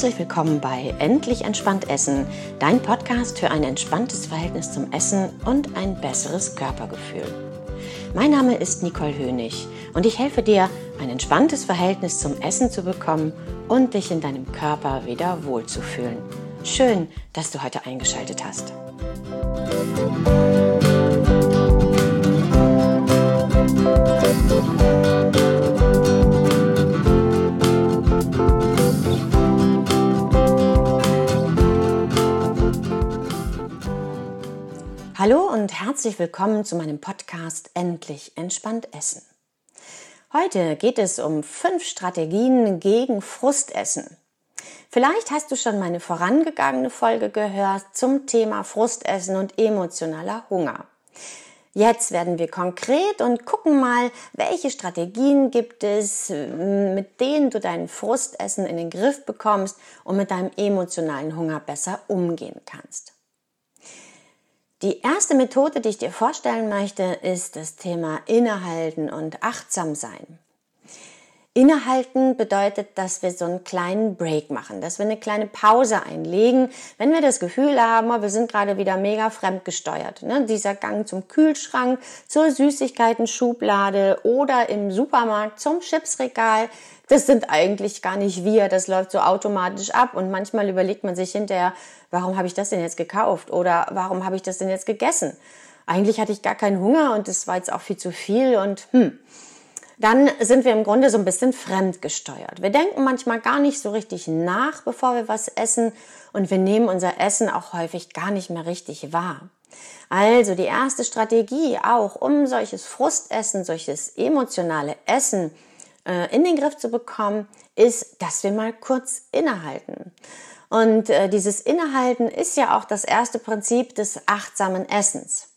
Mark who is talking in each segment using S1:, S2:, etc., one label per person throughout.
S1: Herzlich willkommen bei Endlich entspannt Essen, dein Podcast für ein entspanntes Verhältnis zum Essen und ein besseres Körpergefühl. Mein Name ist Nicole Hönig und ich helfe dir, ein entspanntes Verhältnis zum Essen zu bekommen und dich in deinem Körper wieder wohlzufühlen. Schön, dass du heute eingeschaltet hast. Herzlich willkommen zu meinem Podcast Endlich entspannt essen. Heute geht es um fünf Strategien gegen Frustessen. Vielleicht hast du schon meine vorangegangene Folge gehört zum Thema Frustessen und emotionaler Hunger. Jetzt werden wir konkret und gucken mal, welche Strategien gibt es, mit denen du dein Frustessen in den Griff bekommst und mit deinem emotionalen Hunger besser umgehen kannst. Die erste Methode, die ich dir vorstellen möchte, ist das Thema Innehalten und achtsam sein. Innehalten bedeutet, dass wir so einen kleinen Break machen, dass wir eine kleine Pause einlegen, wenn wir das Gefühl haben, oh, wir sind gerade wieder mega fremdgesteuert. Ne? Dieser Gang zum Kühlschrank, zur Süßigkeiten-Schublade oder im Supermarkt zum Chipsregal, das sind eigentlich gar nicht wir, das läuft so automatisch ab und manchmal überlegt man sich hinterher, warum habe ich das denn jetzt gekauft oder warum habe ich das denn jetzt gegessen? Eigentlich hatte ich gar keinen Hunger und es war jetzt auch viel zu viel und hm, dann sind wir im Grunde so ein bisschen fremdgesteuert. Wir denken manchmal gar nicht so richtig nach, bevor wir was essen und wir nehmen unser Essen auch häufig gar nicht mehr richtig wahr. Also die erste Strategie auch, um solches Frustessen, solches emotionale Essen äh, in den Griff zu bekommen, ist, dass wir mal kurz innehalten. Und äh, dieses Innehalten ist ja auch das erste Prinzip des achtsamen Essens.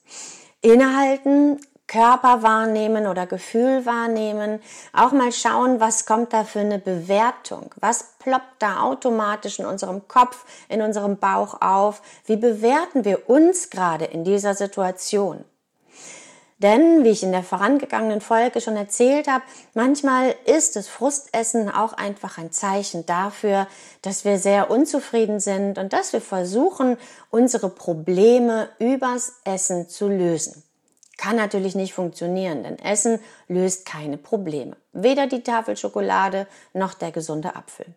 S1: Innehalten, Körper wahrnehmen oder Gefühl wahrnehmen, auch mal schauen, was kommt da für eine Bewertung, was ploppt da automatisch in unserem Kopf, in unserem Bauch auf, wie bewerten wir uns gerade in dieser Situation. Denn, wie ich in der vorangegangenen Folge schon erzählt habe, manchmal ist das Frustessen auch einfach ein Zeichen dafür, dass wir sehr unzufrieden sind und dass wir versuchen, unsere Probleme übers Essen zu lösen. Kann natürlich nicht funktionieren, denn Essen löst keine Probleme. Weder die Tafel Schokolade noch der gesunde Apfel.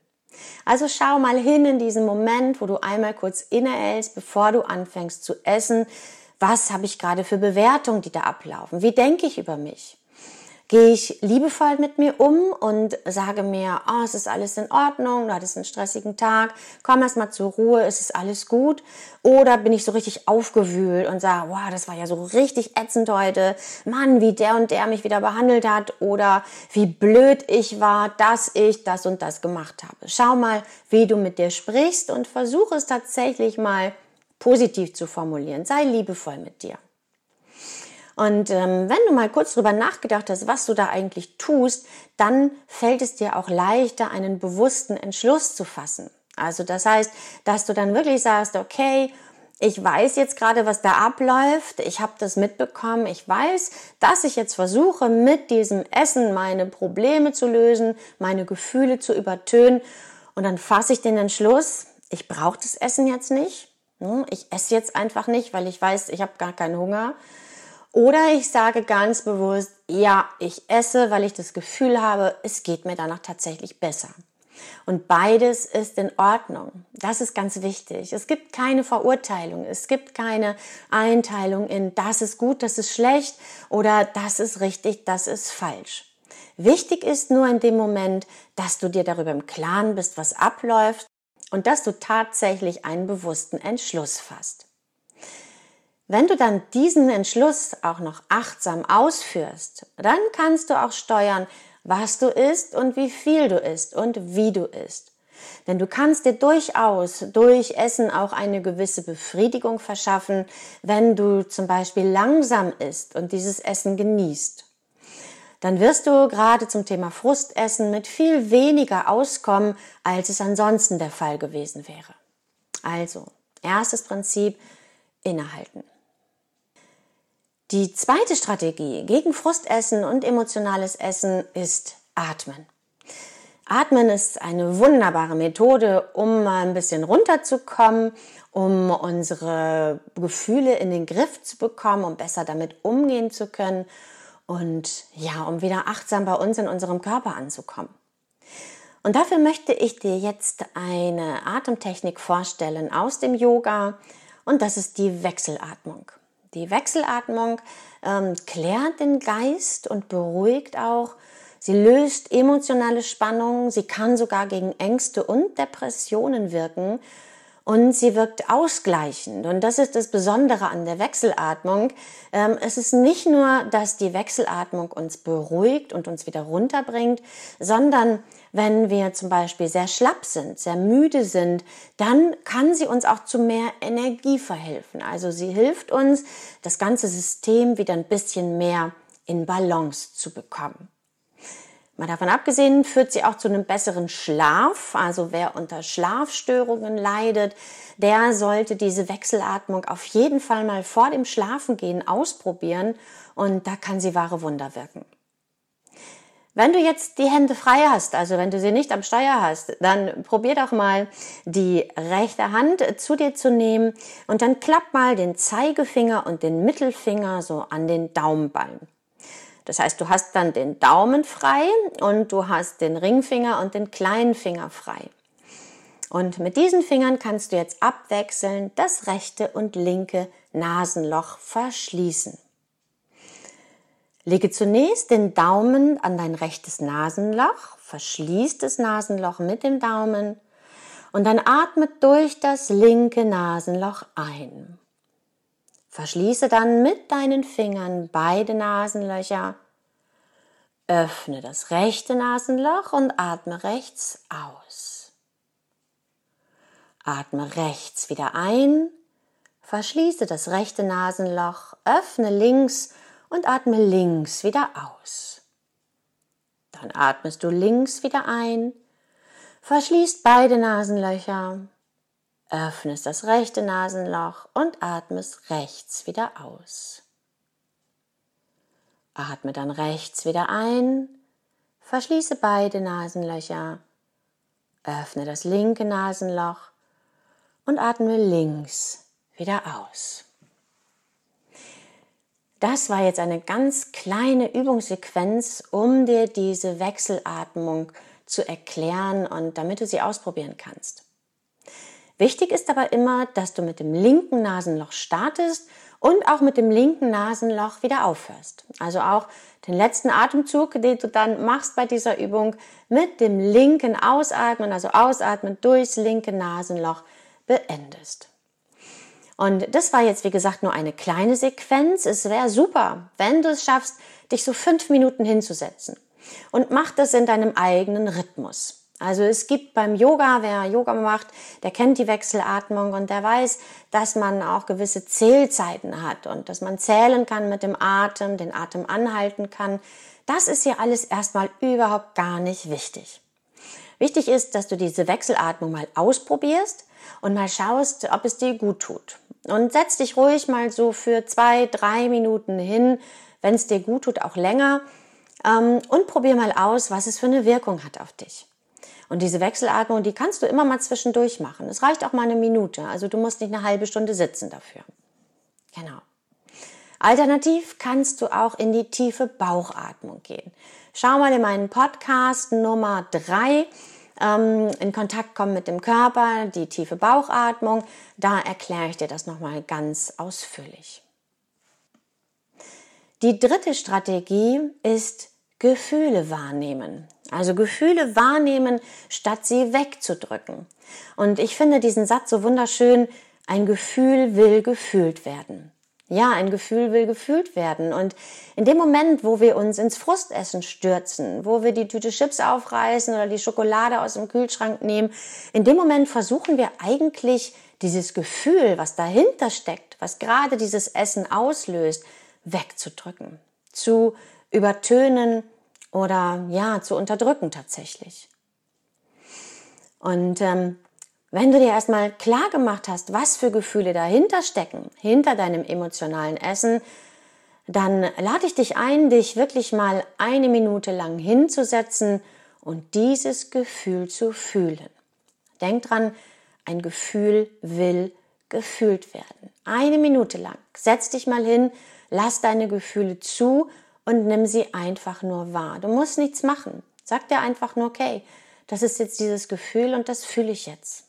S1: Also schau mal hin in diesen Moment, wo du einmal kurz innehältst, bevor du anfängst zu essen was habe ich gerade für Bewertungen, die da ablaufen? Wie denke ich über mich? Gehe ich liebevoll mit mir um und sage mir, oh, es ist alles in Ordnung, du hattest einen stressigen Tag, komm erst mal zur Ruhe, es ist alles gut? Oder bin ich so richtig aufgewühlt und sage, wow, das war ja so richtig ätzend heute, Mann, wie der und der mich wieder behandelt hat oder wie blöd ich war, dass ich das und das gemacht habe. Schau mal, wie du mit dir sprichst und versuche es tatsächlich mal positiv zu formulieren. Sei liebevoll mit dir. Und ähm, wenn du mal kurz drüber nachgedacht hast, was du da eigentlich tust, dann fällt es dir auch leichter, einen bewussten Entschluss zu fassen. Also das heißt, dass du dann wirklich sagst, okay, ich weiß jetzt gerade, was da abläuft, ich habe das mitbekommen, ich weiß, dass ich jetzt versuche, mit diesem Essen meine Probleme zu lösen, meine Gefühle zu übertönen und dann fasse ich den Entschluss, ich brauche das Essen jetzt nicht, ich esse jetzt einfach nicht, weil ich weiß, ich habe gar keinen Hunger. Oder ich sage ganz bewusst, ja, ich esse, weil ich das Gefühl habe, es geht mir danach tatsächlich besser. Und beides ist in Ordnung. Das ist ganz wichtig. Es gibt keine Verurteilung. Es gibt keine Einteilung in das ist gut, das ist schlecht oder das ist richtig, das ist falsch. Wichtig ist nur in dem Moment, dass du dir darüber im Klaren bist, was abläuft und dass du tatsächlich einen bewussten Entschluss fasst. Wenn du dann diesen Entschluss auch noch achtsam ausführst, dann kannst du auch steuern, was du isst und wie viel du isst und wie du isst. Denn du kannst dir durchaus durch Essen auch eine gewisse Befriedigung verschaffen, wenn du zum Beispiel langsam isst und dieses Essen genießt dann wirst du gerade zum Thema Frustessen mit viel weniger auskommen, als es ansonsten der Fall gewesen wäre. Also, erstes Prinzip, innehalten. Die zweite Strategie gegen Frustessen und emotionales Essen ist Atmen. Atmen ist eine wunderbare Methode, um mal ein bisschen runterzukommen, um unsere Gefühle in den Griff zu bekommen, um besser damit umgehen zu können und ja, um wieder achtsam bei uns in unserem Körper anzukommen. Und dafür möchte ich dir jetzt eine Atemtechnik vorstellen aus dem Yoga und das ist die Wechselatmung. Die Wechselatmung ähm, klärt den Geist und beruhigt auch. Sie löst emotionale Spannungen, sie kann sogar gegen Ängste und Depressionen wirken und sie wirkt ausgleichend. Und das ist das Besondere an der Wechselatmung. Ähm, es ist nicht nur, dass die Wechselatmung uns beruhigt und uns wieder runterbringt, sondern wenn wir zum Beispiel sehr schlapp sind, sehr müde sind, dann kann sie uns auch zu mehr Energie verhelfen. Also sie hilft uns, das ganze System wieder ein bisschen mehr in Balance zu bekommen. Mal davon abgesehen führt sie auch zu einem besseren Schlaf. Also wer unter Schlafstörungen leidet, der sollte diese Wechselatmung auf jeden Fall mal vor dem Schlafengehen ausprobieren und da kann sie wahre Wunder wirken. Wenn du jetzt die Hände frei hast, also wenn du sie nicht am Steuer hast, dann probier doch mal die rechte Hand zu dir zu nehmen und dann klapp mal den Zeigefinger und den Mittelfinger so an den Daumenballen. Das heißt, du hast dann den Daumen frei und du hast den Ringfinger und den kleinen Finger frei. Und mit diesen Fingern kannst du jetzt abwechselnd das rechte und linke Nasenloch verschließen. Lege zunächst den Daumen an dein rechtes Nasenloch, verschließ das Nasenloch mit dem Daumen und dann atme durch das linke Nasenloch ein. Verschließe dann mit deinen Fingern beide Nasenlöcher. Öffne das rechte Nasenloch und atme rechts aus. Atme rechts wieder ein. Verschließe das rechte Nasenloch, öffne links und atme links wieder aus. Dann atmest du links wieder ein, verschließt beide Nasenlöcher, öffnest das rechte Nasenloch und atmest rechts wieder aus. Atme dann rechts wieder ein, verschließe beide Nasenlöcher, öffne das linke Nasenloch und atme links wieder aus. Das war jetzt eine ganz kleine Übungssequenz, um dir diese Wechselatmung zu erklären und damit du sie ausprobieren kannst. Wichtig ist aber immer, dass du mit dem linken Nasenloch startest und auch mit dem linken Nasenloch wieder aufhörst. Also auch den letzten Atemzug, den du dann machst bei dieser Übung, mit dem linken Ausatmen, also Ausatmen durchs linke Nasenloch beendest. Und das war jetzt, wie gesagt, nur eine kleine Sequenz. Es wäre super, wenn du es schaffst, dich so fünf Minuten hinzusetzen. Und mach das in deinem eigenen Rhythmus. Also es gibt beim Yoga, wer Yoga macht, der kennt die Wechselatmung und der weiß, dass man auch gewisse Zählzeiten hat und dass man zählen kann mit dem Atem, den Atem anhalten kann. Das ist hier alles erstmal überhaupt gar nicht wichtig. Wichtig ist, dass du diese Wechselatmung mal ausprobierst und mal schaust, ob es dir gut tut. Und setz dich ruhig mal so für zwei, drei Minuten hin, wenn es dir gut tut, auch länger. Ähm, und probier mal aus, was es für eine Wirkung hat auf dich. Und diese Wechselatmung, die kannst du immer mal zwischendurch machen. Es reicht auch mal eine Minute. Also du musst nicht eine halbe Stunde sitzen dafür. Genau. Alternativ kannst du auch in die tiefe Bauchatmung gehen. Schau mal in meinen Podcast Nummer drei ähm, in Kontakt kommen mit dem Körper, die tiefe Bauchatmung. Da erkläre ich dir das nochmal ganz ausführlich. Die dritte Strategie ist Gefühle wahrnehmen. Also Gefühle wahrnehmen, statt sie wegzudrücken. Und ich finde diesen Satz so wunderschön, ein Gefühl will gefühlt werden. Ja, ein Gefühl will gefühlt werden. Und in dem Moment, wo wir uns ins Frustessen stürzen, wo wir die Tüte Chips aufreißen oder die Schokolade aus dem Kühlschrank nehmen, in dem Moment versuchen wir eigentlich dieses Gefühl, was dahinter steckt, was gerade dieses Essen auslöst, wegzudrücken, zu übertönen oder ja, zu unterdrücken tatsächlich. Und ähm, wenn du dir erstmal klar gemacht hast, was für Gefühle dahinter stecken, hinter deinem emotionalen Essen, dann lade ich dich ein, dich wirklich mal eine Minute lang hinzusetzen und dieses Gefühl zu fühlen. Denk dran, ein Gefühl will gefühlt werden. Eine Minute lang. Setz dich mal hin, lass deine Gefühle zu und nimm sie einfach nur wahr. Du musst nichts machen. Sag dir einfach nur, okay, das ist jetzt dieses Gefühl und das fühle ich jetzt.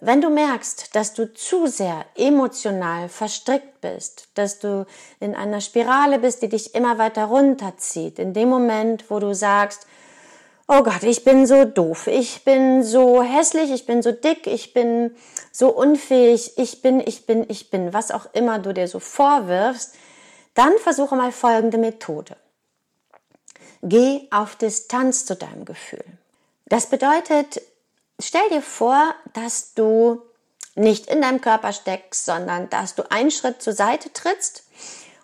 S1: Wenn du merkst, dass du zu sehr emotional verstrickt bist, dass du in einer Spirale bist, die dich immer weiter runterzieht, in dem Moment, wo du sagst, oh Gott, ich bin so doof, ich bin so hässlich, ich bin so dick, ich bin so unfähig, ich bin, ich bin, ich bin, was auch immer du dir so vorwirfst, dann versuche mal folgende Methode. Geh auf Distanz zu deinem Gefühl. Das bedeutet, stell dir vor, dass du nicht in deinem Körper steckst, sondern dass du einen Schritt zur Seite trittst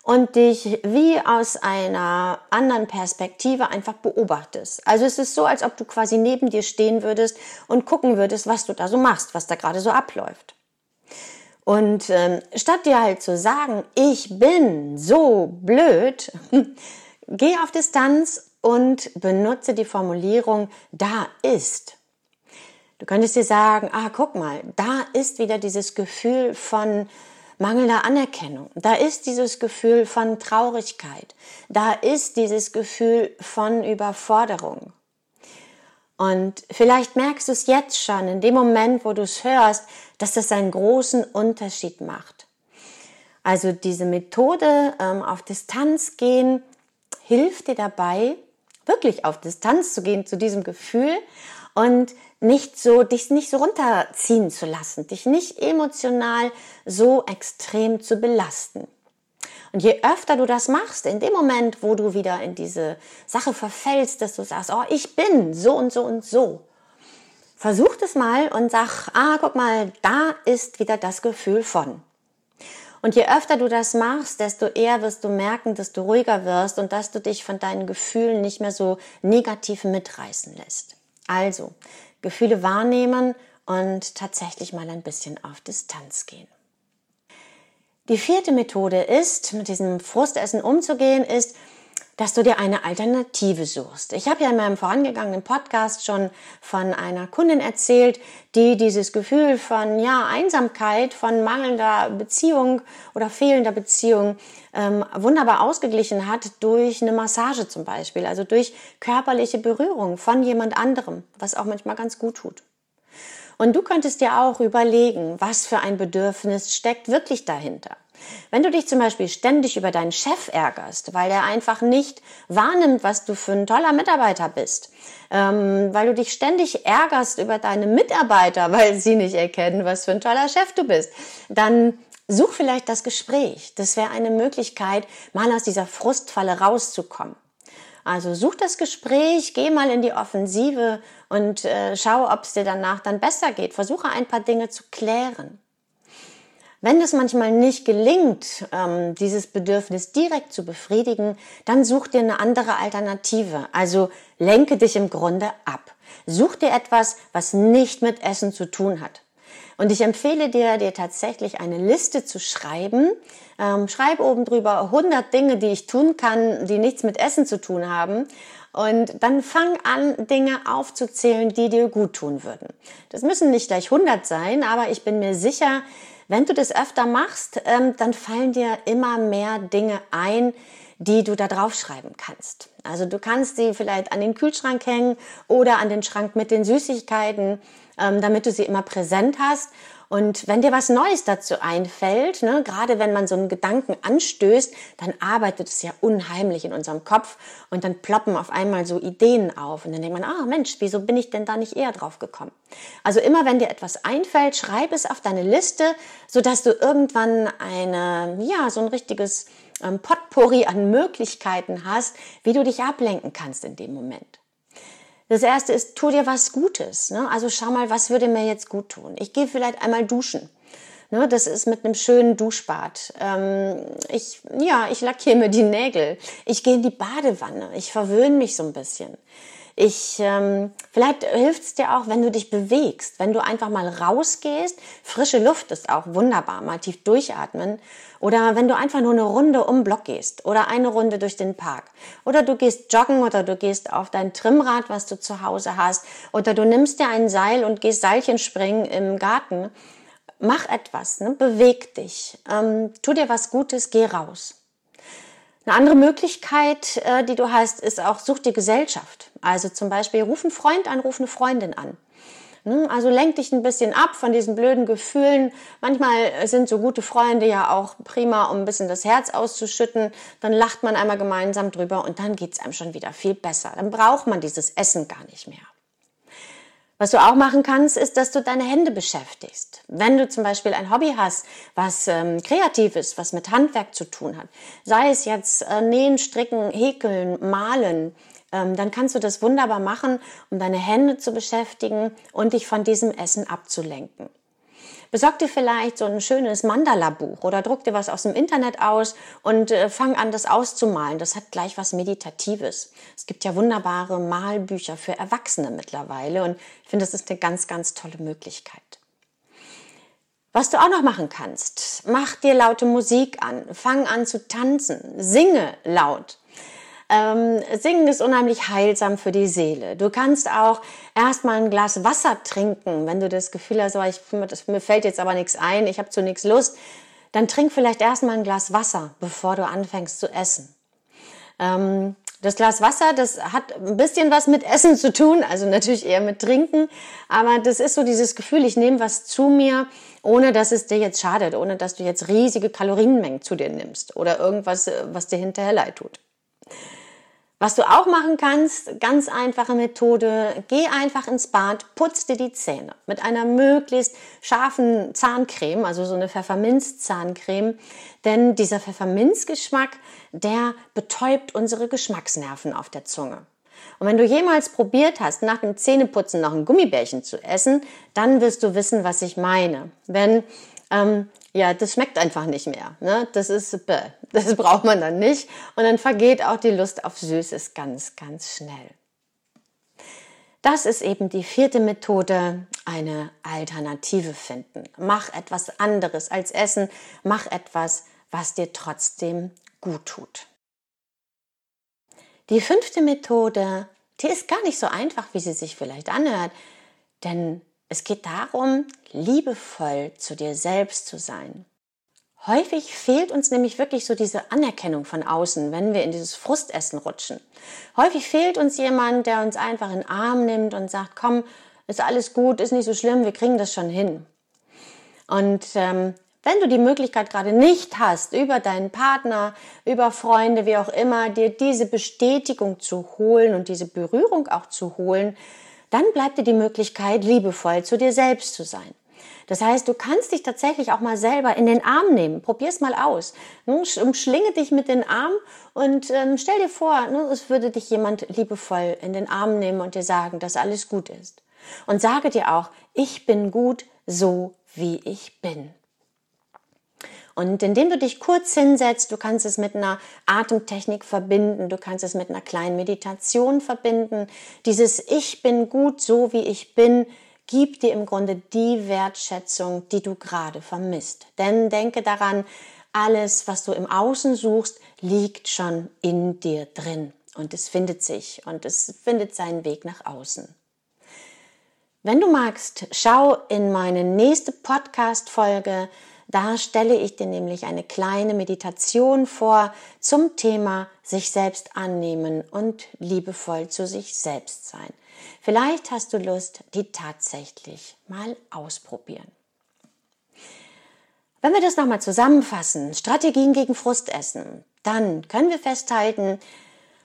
S1: und dich wie aus einer anderen Perspektive einfach beobachtest. Also es ist so, als ob du quasi neben dir stehen würdest und gucken würdest, was du da so machst, was da gerade so abläuft. Und ähm, statt dir halt zu sagen, ich bin so blöd, geh auf Distanz und benutze die Formulierung da ist. Du könntest dir sagen, ah, guck mal, da ist wieder dieses Gefühl von mangelnder Anerkennung. Da ist dieses Gefühl von Traurigkeit. Da ist dieses Gefühl von Überforderung. Und vielleicht merkst du es jetzt schon, in dem Moment, wo du es hörst, dass das einen großen Unterschied macht. Also diese Methode ähm, auf Distanz gehen hilft dir dabei, wirklich auf Distanz zu gehen zu diesem Gefühl und nicht so, dich nicht so runterziehen zu lassen, dich nicht emotional so extrem zu belasten. Und je öfter du das machst, in dem Moment, wo du wieder in diese Sache verfällst, dass du sagst, oh, ich bin so und so und so, versuch das mal und sag, ah, guck mal, da ist wieder das Gefühl von. Und je öfter du das machst, desto eher wirst du merken, dass du ruhiger wirst und dass du dich von deinen Gefühlen nicht mehr so negativ mitreißen lässt. Also, Gefühle wahrnehmen und tatsächlich mal ein bisschen auf Distanz gehen. Die vierte Methode ist, mit diesem Frustessen umzugehen, ist, dass du dir eine Alternative suchst. Ich habe ja in meinem vorangegangenen Podcast schon von einer Kundin erzählt, die dieses Gefühl von ja Einsamkeit, von mangelnder Beziehung oder fehlender Beziehung ähm, wunderbar ausgeglichen hat durch eine Massage zum Beispiel, also durch körperliche Berührung von jemand anderem, was auch manchmal ganz gut tut. Und du könntest dir auch überlegen, was für ein Bedürfnis steckt wirklich dahinter. Wenn du dich zum Beispiel ständig über deinen Chef ärgerst, weil er einfach nicht wahrnimmt, was du für ein toller Mitarbeiter bist, ähm, weil du dich ständig ärgerst über deine Mitarbeiter, weil sie nicht erkennen, was für ein toller Chef du bist, dann such vielleicht das Gespräch. Das wäre eine Möglichkeit, mal aus dieser Frustfalle rauszukommen. Also such das Gespräch, geh mal in die Offensive und äh, schau, ob es dir danach dann besser geht. Versuche ein paar Dinge zu klären. Wenn es manchmal nicht gelingt, ähm, dieses Bedürfnis direkt zu befriedigen, dann such dir eine andere Alternative. Also lenke dich im Grunde ab. Such dir etwas, was nicht mit Essen zu tun hat. Und ich empfehle dir, dir tatsächlich eine Liste zu schreiben. Ähm, schreib oben drüber 100 Dinge, die ich tun kann, die nichts mit Essen zu tun haben. Und dann fang an, Dinge aufzuzählen, die dir gut tun würden. Das müssen nicht gleich 100 sein, aber ich bin mir sicher, wenn du das öfter machst, ähm, dann fallen dir immer mehr Dinge ein, die du da draufschreiben kannst. Also du kannst sie vielleicht an den Kühlschrank hängen oder an den Schrank mit den Süßigkeiten, ähm, damit du sie immer präsent hast und wenn dir was Neues dazu einfällt, ne, gerade wenn man so einen Gedanken anstößt, dann arbeitet es ja unheimlich in unserem Kopf und dann ploppen auf einmal so Ideen auf und dann denkt man, ah Mensch, wieso bin ich denn da nicht eher drauf gekommen? Also immer wenn dir etwas einfällt, schreib es auf deine Liste, sodass du irgendwann eine, ja, so ein richtiges ähm, Potpourri an Möglichkeiten hast, wie du dich ablenken kannst in dem Moment. Das erste ist, tu dir was Gutes. Ne? Also schau mal, was würde mir jetzt gut tun? Ich gehe vielleicht einmal duschen. Ne? Das ist mit einem schönen Duschbad. Ähm, ich, ja, ich lackiere mir die Nägel. Ich gehe in die Badewanne. Ich verwöhne mich so ein bisschen. Ich, ähm, vielleicht hilft es dir auch, wenn du dich bewegst, wenn du einfach mal rausgehst. Frische Luft ist auch wunderbar, mal tief durchatmen. Oder wenn du einfach nur eine Runde um Block gehst oder eine Runde durch den Park. Oder du gehst joggen oder du gehst auf dein Trimmrad, was du zu Hause hast. Oder du nimmst dir ein Seil und gehst Seilchen springen im Garten. Mach etwas, ne? beweg dich, ähm, tu dir was Gutes, geh raus. Eine andere Möglichkeit, äh, die du hast, ist auch, such dir Gesellschaft. Also zum Beispiel, ruf einen Freund an, ruf eine Freundin an. Ne? Also lenk dich ein bisschen ab von diesen blöden Gefühlen. Manchmal sind so gute Freunde ja auch prima, um ein bisschen das Herz auszuschütten. Dann lacht man einmal gemeinsam drüber und dann geht's einem schon wieder viel besser. Dann braucht man dieses Essen gar nicht mehr. Was du auch machen kannst, ist, dass du deine Hände beschäftigst. Wenn du zum Beispiel ein Hobby hast, was ähm, kreativ ist, was mit Handwerk zu tun hat, sei es jetzt äh, Nähen, Stricken, Häkeln, Malen, ähm, dann kannst du das wunderbar machen, um deine Hände zu beschäftigen und dich von diesem Essen abzulenken. Besorg dir vielleicht so ein schönes Mandala-Buch oder druck dir was aus dem Internet aus und äh, fang an, das auszumalen. Das hat gleich was Meditatives. Es gibt ja wunderbare Malbücher für Erwachsene mittlerweile und ich finde, das ist eine ganz, ganz tolle Möglichkeit. Was du auch noch machen kannst, mach dir laute Musik an, fang an zu tanzen, singe laut. Ähm, Singen ist unheimlich heilsam für die Seele. Du kannst auch erstmal ein Glas Wasser trinken, wenn du das Gefühl hast, oh, ich, mir fällt jetzt aber nichts ein, ich habe zu nichts Lust. Dann trink vielleicht erstmal ein Glas Wasser, bevor du anfängst zu essen. Ähm, das Glas Wasser, das hat ein bisschen was mit Essen zu tun, also natürlich eher mit Trinken, aber das ist so dieses Gefühl, ich nehme was zu mir, ohne dass es dir jetzt schadet, ohne dass du jetzt riesige Kalorienmengen zu dir nimmst oder irgendwas, was dir hinterher leid tut. Was du auch machen kannst, ganz einfache Methode, geh einfach ins Bad, putz dir die Zähne mit einer möglichst scharfen Zahncreme, also so eine Pfefferminz-Zahncreme, denn dieser Pfefferminzgeschmack, der betäubt unsere Geschmacksnerven auf der Zunge. Und wenn du jemals probiert hast, nach dem Zähneputzen noch ein Gummibärchen zu essen, dann wirst du wissen, was ich meine. Wenn ähm, ja, das schmeckt einfach nicht mehr. Ne? Das ist, bäh, das braucht man dann nicht. Und dann vergeht auch die Lust auf Süßes ganz, ganz schnell. Das ist eben die vierte Methode, eine Alternative finden. Mach etwas anderes als Essen. Mach etwas, was dir trotzdem gut tut. Die fünfte Methode, die ist gar nicht so einfach, wie sie sich vielleicht anhört. Denn es geht darum, liebevoll zu dir selbst zu sein. Häufig fehlt uns nämlich wirklich so diese Anerkennung von außen, wenn wir in dieses Frustessen rutschen. Häufig fehlt uns jemand, der uns einfach in den Arm nimmt und sagt, komm, ist alles gut, ist nicht so schlimm, wir kriegen das schon hin. Und ähm, wenn du die Möglichkeit gerade nicht hast, über deinen Partner, über Freunde, wie auch immer, dir diese Bestätigung zu holen und diese Berührung auch zu holen, dann bleibt dir die Möglichkeit, liebevoll zu dir selbst zu sein. Das heißt, du kannst dich tatsächlich auch mal selber in den Arm nehmen. Probier's mal aus. Umschlinge dich mit den Armen und ähm, stell dir vor, es würde dich jemand liebevoll in den Arm nehmen und dir sagen, dass alles gut ist. Und sage dir auch, ich bin gut so, wie ich bin. Und indem du dich kurz hinsetzt, du kannst es mit einer Atemtechnik verbinden, du kannst es mit einer kleinen Meditation verbinden. Dieses Ich bin gut so wie ich bin gibt dir im Grunde die Wertschätzung, die du gerade vermisst. Denn denke daran, alles, was du im Außen suchst, liegt schon in dir drin und es findet sich und es findet seinen Weg nach außen. Wenn du magst, schau in meine nächste Podcast-Folge. Da stelle ich dir nämlich eine kleine Meditation vor zum Thema sich selbst annehmen und liebevoll zu sich selbst sein. Vielleicht hast du Lust, die tatsächlich mal ausprobieren. Wenn wir das nochmal zusammenfassen, Strategien gegen Frustessen, dann können wir festhalten,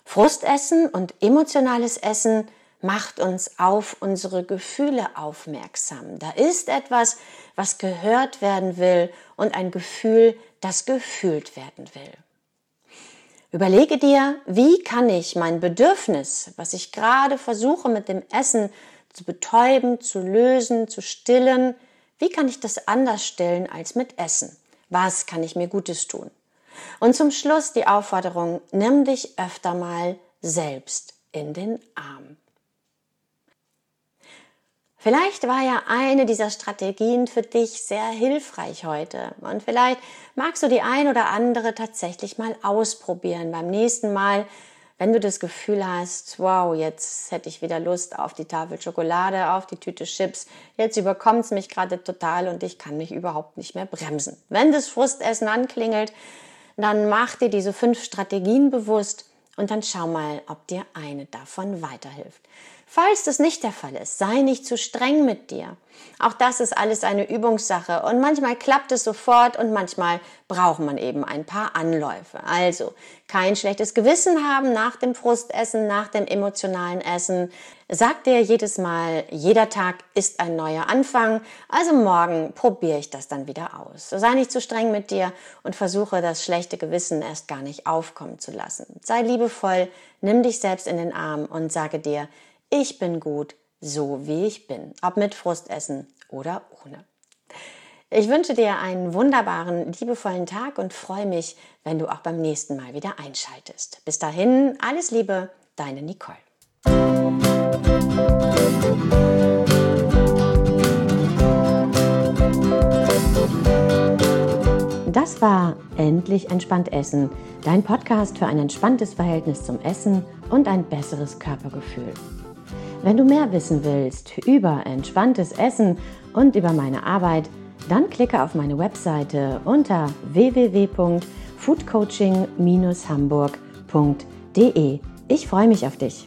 S1: Frustessen und emotionales Essen macht uns auf unsere Gefühle aufmerksam. Da ist etwas, was gehört werden will und ein Gefühl, das gefühlt werden will. Überlege dir, wie kann ich mein Bedürfnis, was ich gerade versuche mit dem Essen zu betäuben, zu lösen, zu stillen, wie kann ich das anders stillen als mit Essen? Was kann ich mir Gutes tun? Und zum Schluss die Aufforderung, nimm dich öfter mal selbst in den Arm. Vielleicht war ja eine dieser Strategien für dich sehr hilfreich heute und vielleicht magst du die ein oder andere tatsächlich mal ausprobieren. Beim nächsten Mal, wenn du das Gefühl hast, wow, jetzt hätte ich wieder Lust auf die Tafel Schokolade, auf die Tüte Chips, jetzt überkommt es mich gerade total und ich kann mich überhaupt nicht mehr bremsen. Wenn das Frustessen anklingelt, dann mach dir diese fünf Strategien bewusst und dann schau mal, ob dir eine davon weiterhilft. Falls das nicht der Fall ist, sei nicht zu streng mit dir. Auch das ist alles eine Übungssache und manchmal klappt es sofort und manchmal braucht man eben ein paar Anläufe. Also kein schlechtes Gewissen haben nach dem Frustessen, nach dem emotionalen Essen. Sag dir jedes Mal, jeder Tag ist ein neuer Anfang, also morgen probiere ich das dann wieder aus. Sei nicht zu streng mit dir und versuche das schlechte Gewissen erst gar nicht aufkommen zu lassen. Sei liebevoll, nimm dich selbst in den Arm und sage dir, ich bin gut, so wie ich bin, ob mit Frustessen oder ohne. Ich wünsche dir einen wunderbaren, liebevollen Tag und freue mich, wenn du auch beim nächsten Mal wieder einschaltest. Bis dahin, alles Liebe, deine Nicole. Das war Endlich entspannt Essen, dein Podcast für ein entspanntes Verhältnis zum Essen und ein besseres Körpergefühl. Wenn du mehr wissen willst über entspanntes Essen und über meine Arbeit, dann klicke auf meine Webseite unter www.foodcoaching-hamburg.de. Ich freue mich auf dich.